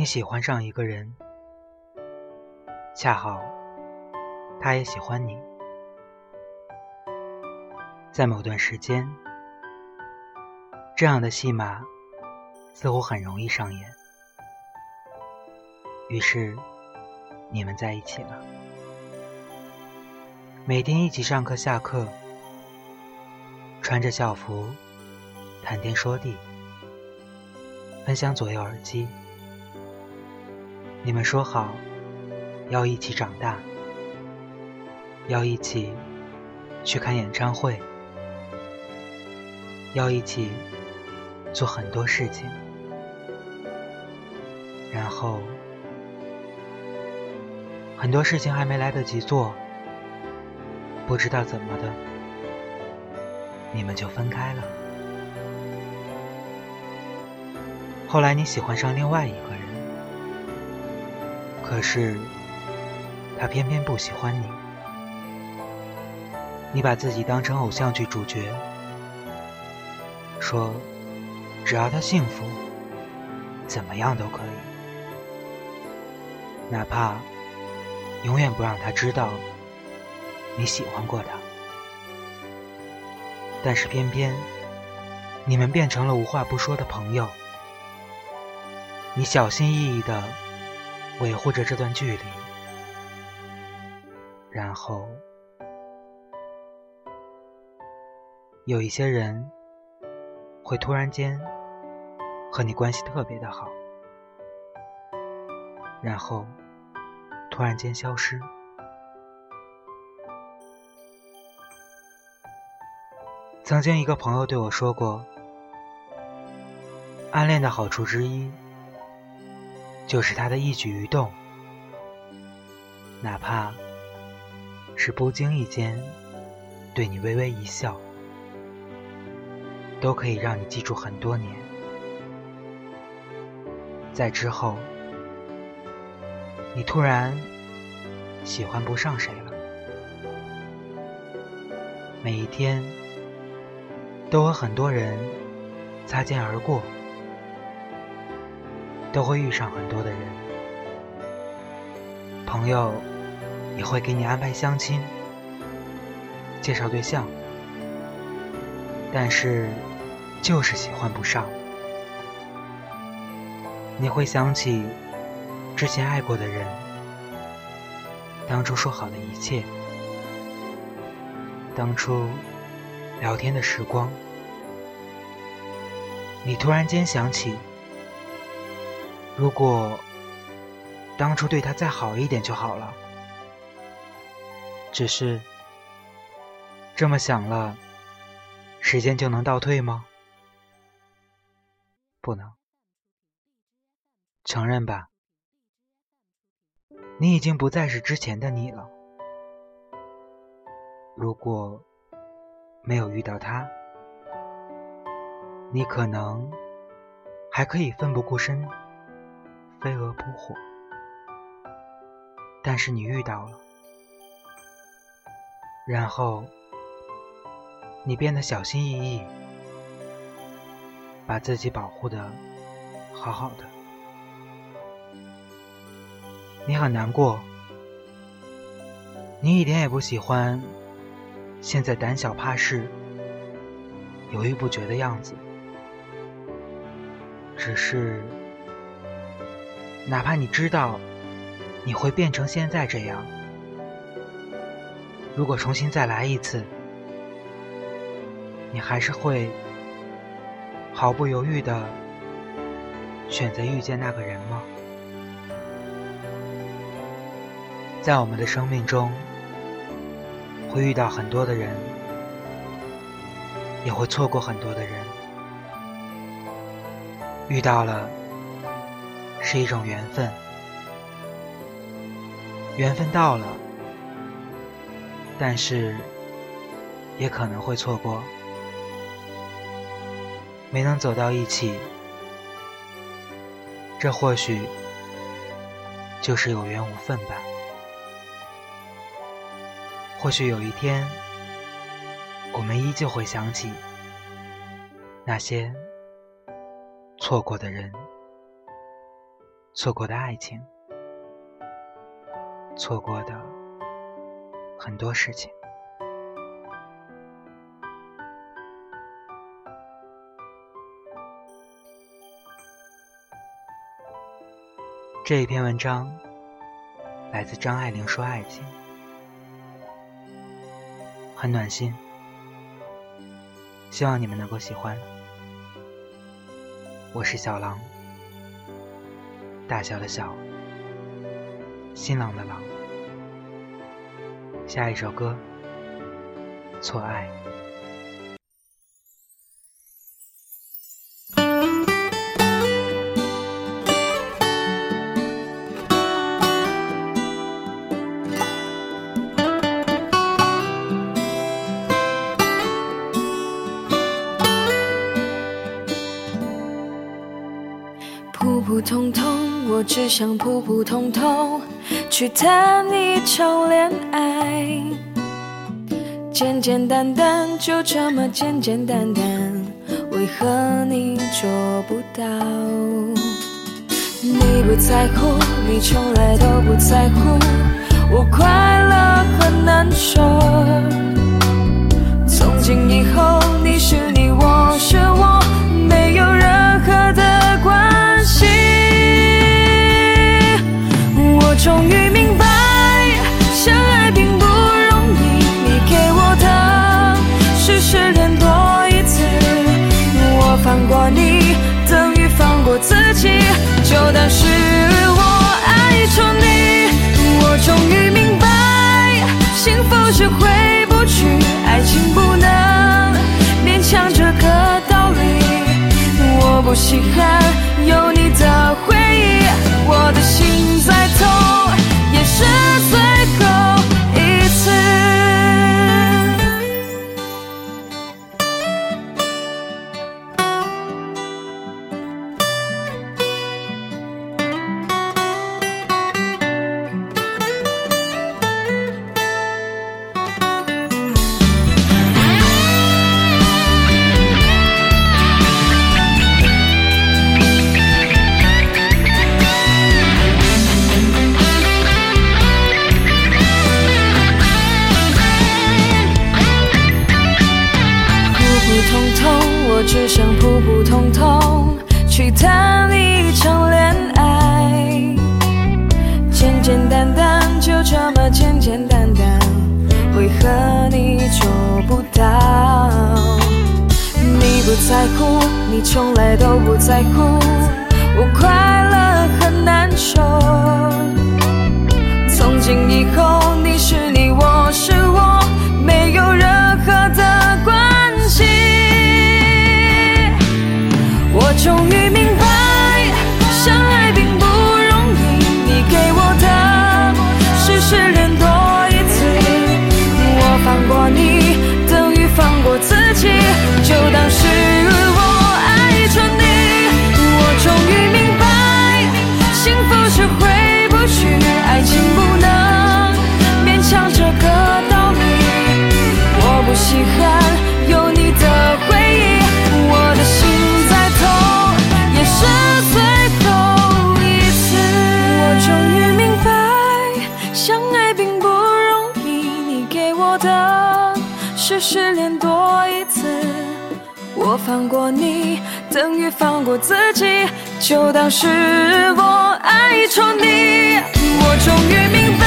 你喜欢上一个人，恰好他也喜欢你，在某段时间，这样的戏码似乎很容易上演，于是你们在一起了，每天一起上课下课，穿着校服，谈天说地，分享左右耳机。你们说好要一起长大，要一起去看演唱会，要一起做很多事情，然后很多事情还没来得及做，不知道怎么的，你们就分开了。后来你喜欢上另外一个人。可是，他偏偏不喜欢你。你把自己当成偶像剧主角，说只要他幸福，怎么样都可以，哪怕永远不让他知道你喜欢过他。但是偏偏你们变成了无话不说的朋友。你小心翼翼的。维护着这段距离，然后有一些人会突然间和你关系特别的好，然后突然间消失。曾经一个朋友对我说过，暗恋的好处之一。就是他的一举一动，哪怕是不经意间对你微微一笑，都可以让你记住很多年。在之后，你突然喜欢不上谁了，每一天都和很多人擦肩而过。都会遇上很多的人，朋友也会给你安排相亲、介绍对象，但是就是喜欢不上。你会想起之前爱过的人，当初说好的一切，当初聊天的时光，你突然间想起。如果当初对他再好一点就好了，只是这么想了，时间就能倒退吗？不能，承认吧，你已经不再是之前的你了。如果没有遇到他，你可能还可以奋不顾身。飞蛾扑火，但是你遇到了，然后你变得小心翼翼，把自己保护的好好的，你很难过，你一点也不喜欢现在胆小怕事、犹豫不决的样子，只是。哪怕你知道你会变成现在这样，如果重新再来一次，你还是会毫不犹豫的选择遇见那个人吗？在我们的生命中，会遇到很多的人，也会错过很多的人，遇到了。是一种缘分，缘分到了，但是也可能会错过，没能走到一起，这或许就是有缘无分吧。或许有一天，我们依旧会想起那些错过的人。错过的爱情，错过的很多事情。这一篇文章来自张爱玲说爱情，很暖心，希望你们能够喜欢。我是小狼，大小的小，新郎的郎。下一首歌，错爱。普通通，我只想普普通通去谈一场恋爱，简简单单，就这么简简单单，为何你做不到？你不在乎，你从来都不在乎，我快乐很难受。是我爱错你。我终于明白，幸福是回不去，爱情不能勉强这个道理。我不稀罕只想普普通通去谈一场恋爱，简简单单，就这么简简单单，为何你做不到？你不在乎，你从来都不在乎，我快乐很难受。从今以后，你是你，我终于明白，并不容易。你给我的是失恋多一次，我放过你等于放过自己，就当是我爱错你。我终于明白。